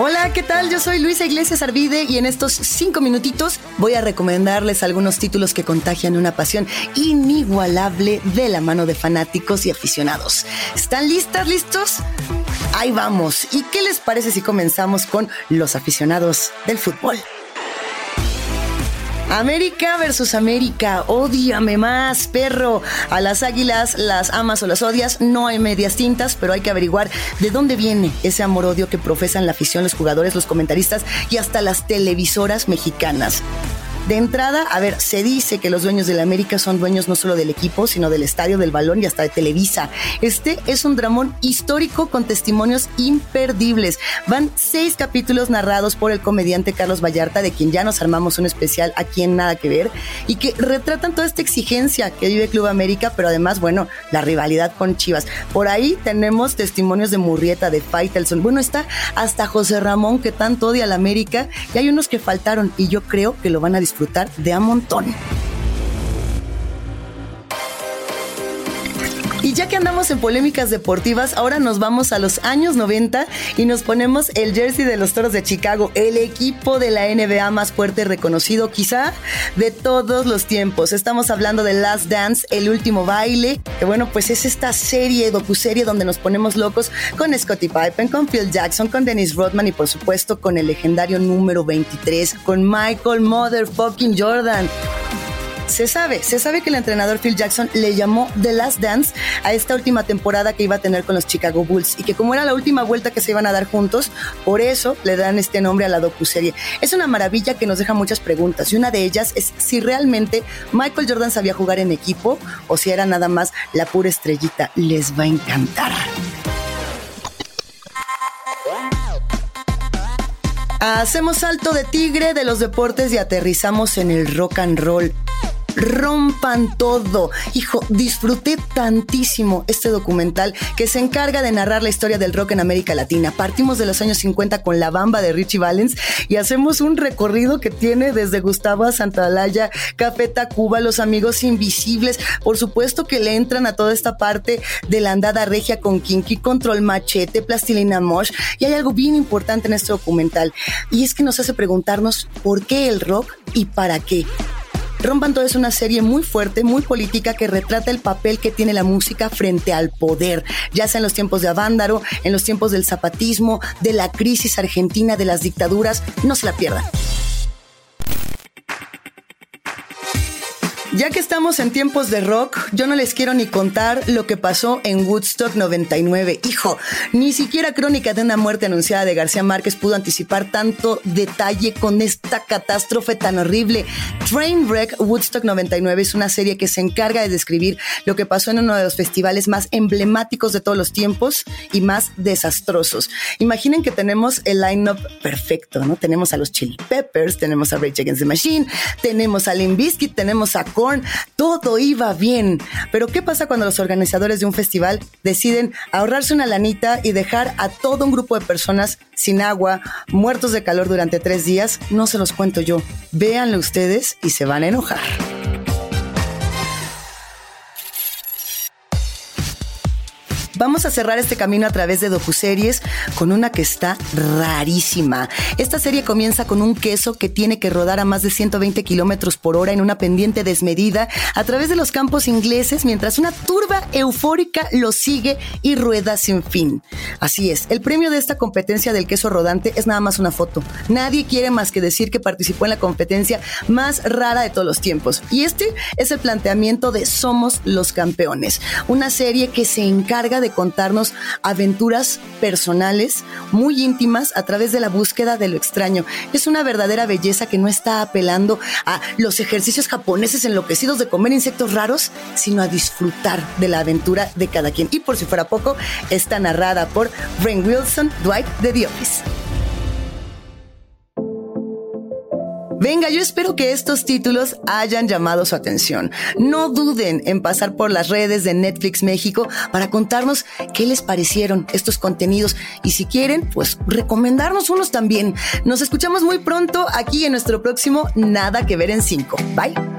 Hola, ¿qué tal? Yo soy Luisa Iglesias Arvide y en estos cinco minutitos voy a recomendarles algunos títulos que contagian una pasión inigualable de la mano de fanáticos y aficionados. ¿Están listas, listos? Ahí vamos. ¿Y qué les parece si comenzamos con los aficionados del fútbol? América versus América, odiame más, perro. A las águilas las amas o las odias, no hay medias tintas, pero hay que averiguar de dónde viene ese amor-odio que profesan la afición, los jugadores, los comentaristas y hasta las televisoras mexicanas. De entrada, a ver, se dice que los dueños de la América son dueños no solo del equipo, sino del estadio, del balón y hasta de Televisa. Este es un dramón histórico con testimonios imperdibles. Van seis capítulos narrados por el comediante Carlos Vallarta, de quien ya nos armamos un especial aquí en Nada que Ver, y que retratan toda esta exigencia que vive Club América, pero además, bueno, la rivalidad con Chivas. Por ahí tenemos testimonios de Murrieta, de Faitelson. Bueno, está hasta José Ramón, que tanto odia a la América, y hay unos que faltaron, y yo creo que lo van a disfrutar de a montón. Y ya que andamos en polémicas deportivas, ahora nos vamos a los años 90 y nos ponemos el jersey de los Toros de Chicago, el equipo de la NBA más fuerte y reconocido quizá de todos los tiempos. Estamos hablando de Last Dance, el último baile, que bueno, pues es esta serie, docuserie donde nos ponemos locos con Scottie Pippen, con Phil Jackson, con Dennis Rodman y por supuesto con el legendario número 23, con Michael Motherfucking Jordan. Se sabe, se sabe que el entrenador Phil Jackson le llamó The Last Dance a esta última temporada que iba a tener con los Chicago Bulls y que como era la última vuelta que se iban a dar juntos, por eso le dan este nombre a la docuserie. Es una maravilla que nos deja muchas preguntas y una de ellas es si realmente Michael Jordan sabía jugar en equipo o si era nada más la pura estrellita. Les va a encantar. Hacemos salto de tigre de los deportes y aterrizamos en el rock and roll rompan todo. Hijo, disfruté tantísimo este documental que se encarga de narrar la historia del rock en América Latina. Partimos de los años 50 con la bamba de Richie Valens y hacemos un recorrido que tiene desde Gustavo a Santalaya, Café Tacuba, Los Amigos Invisibles. Por supuesto que le entran a toda esta parte de la andada regia con Kinky, Control Machete, Plastilina Mosh. Y hay algo bien importante en este documental y es que nos hace preguntarnos por qué el rock y para qué. Rompan Todo es una serie muy fuerte, muy política que retrata el papel que tiene la música frente al poder, ya sea en los tiempos de Avándaro, en los tiempos del zapatismo, de la crisis argentina, de las dictaduras. No se la pierdan. Ya que estamos en tiempos de rock, yo no les quiero ni contar lo que pasó en Woodstock 99. Hijo, ni siquiera Crónica de una muerte anunciada de García Márquez pudo anticipar tanto detalle con esta catástrofe tan horrible. Trainwreck Woodstock 99 es una serie que se encarga de describir lo que pasó en uno de los festivales más emblemáticos de todos los tiempos y más desastrosos. Imaginen que tenemos el line-up perfecto, ¿no? Tenemos a los Chili Peppers, tenemos a Rage Against the Machine, tenemos a Limp Bizkit, tenemos a todo iba bien. Pero ¿qué pasa cuando los organizadores de un festival deciden ahorrarse una lanita y dejar a todo un grupo de personas sin agua, muertos de calor durante tres días? No se los cuento yo. Véanlo ustedes y se van a enojar. Vamos a cerrar este camino a través de docuseries con una que está rarísima. Esta serie comienza con un queso que tiene que rodar a más de 120 kilómetros por hora en una pendiente desmedida a través de los campos ingleses mientras una turba eufórica lo sigue y rueda sin fin. Así es, el premio de esta competencia del queso rodante es nada más una foto. Nadie quiere más que decir que participó en la competencia más rara de todos los tiempos. Y este es el planteamiento de Somos los Campeones, una serie que se encarga de contarnos aventuras personales muy íntimas a través de la búsqueda de lo extraño. Es una verdadera belleza que no está apelando a los ejercicios japoneses enloquecidos de comer insectos raros, sino a disfrutar de la aventura de cada quien. Y por si fuera poco, está narrada por Rain Wilson, Dwight de The Office. Venga, yo espero que estos títulos hayan llamado su atención. No duden en pasar por las redes de Netflix México para contarnos qué les parecieron estos contenidos y si quieren, pues recomendarnos unos también. Nos escuchamos muy pronto aquí en nuestro próximo Nada que ver en 5. Bye.